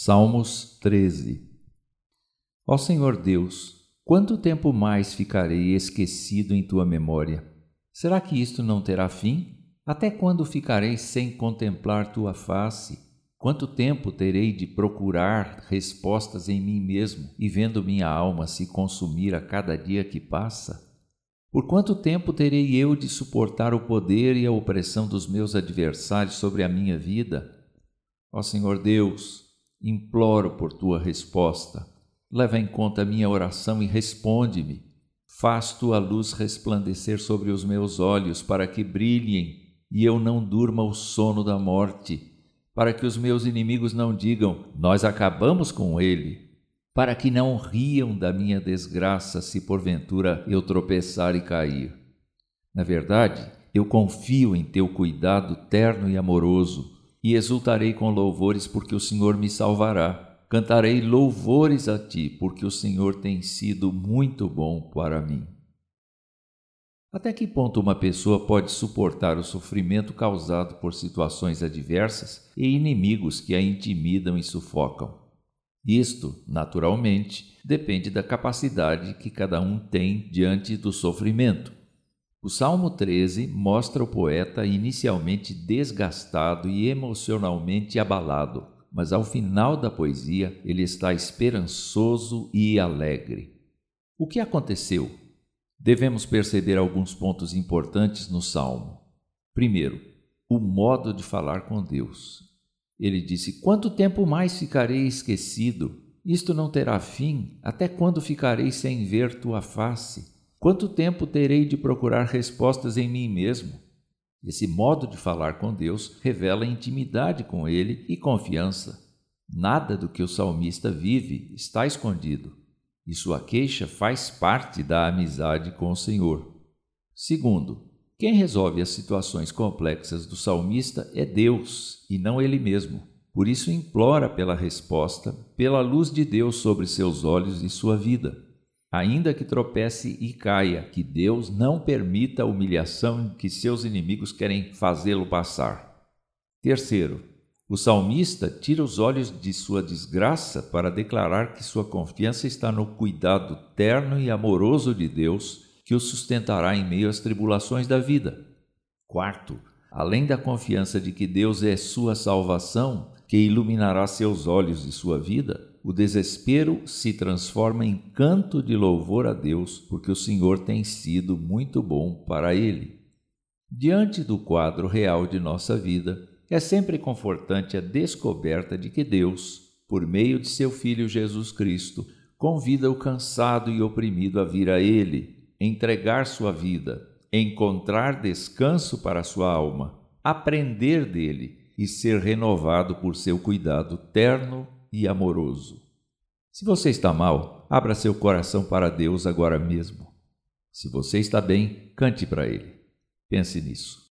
Salmos 13 Ó Senhor Deus, quanto tempo mais ficarei esquecido em tua memória? Será que isto não terá fim? Até quando ficarei sem contemplar tua face? Quanto tempo terei de procurar respostas em mim mesmo e vendo minha alma se consumir a cada dia que passa? Por quanto tempo terei eu de suportar o poder e a opressão dos meus adversários sobre a minha vida? Ó Senhor Deus, Imploro por tua resposta. Leva em conta a minha oração e responde-me. Faz tua luz resplandecer sobre os meus olhos, para que brilhem e eu não durma o sono da morte, para que os meus inimigos não digam: Nós acabamos com ele, para que não riam da minha desgraça se porventura eu tropeçar e cair. Na verdade, eu confio em teu cuidado terno e amoroso e exultarei com louvores, porque o Senhor me salvará. Cantarei louvores a ti, porque o Senhor tem sido muito bom para mim. Até que ponto uma pessoa pode suportar o sofrimento causado por situações adversas e inimigos que a intimidam e sufocam? Isto, naturalmente, depende da capacidade que cada um tem diante do sofrimento. O Salmo 13 mostra o poeta inicialmente desgastado e emocionalmente abalado, mas ao final da poesia ele está esperançoso e alegre. O que aconteceu? Devemos perceber alguns pontos importantes no salmo. Primeiro, o modo de falar com Deus. Ele disse: Quanto tempo mais ficarei esquecido? Isto não terá fim? Até quando ficarei sem ver tua face? Quanto tempo terei de procurar respostas em mim mesmo? Esse modo de falar com Deus revela intimidade com Ele e confiança. Nada do que o salmista vive está escondido, e sua queixa faz parte da amizade com o Senhor. Segundo, quem resolve as situações complexas do salmista é Deus e não ele mesmo. Por isso implora pela resposta, pela luz de Deus sobre seus olhos e sua vida ainda que tropece e caia, que Deus não permita a humilhação que seus inimigos querem fazê-lo passar. Terceiro, o salmista tira os olhos de sua desgraça para declarar que sua confiança está no cuidado terno e amoroso de Deus que o sustentará em meio às tribulações da vida. Quarto, além da confiança de que Deus é sua salvação, que iluminará seus olhos e sua vida, o desespero se transforma em canto de louvor a Deus, porque o Senhor tem sido muito bom para ele. Diante do quadro real de nossa vida, é sempre confortante a descoberta de que Deus, por meio de seu Filho Jesus Cristo, convida o cansado e oprimido a vir a Ele, entregar sua vida, encontrar descanso para sua alma, aprender dele e ser renovado por seu cuidado terno e amoroso. Se você está mal, abra seu coração para Deus agora mesmo. Se você está bem, cante para Ele. Pense nisso.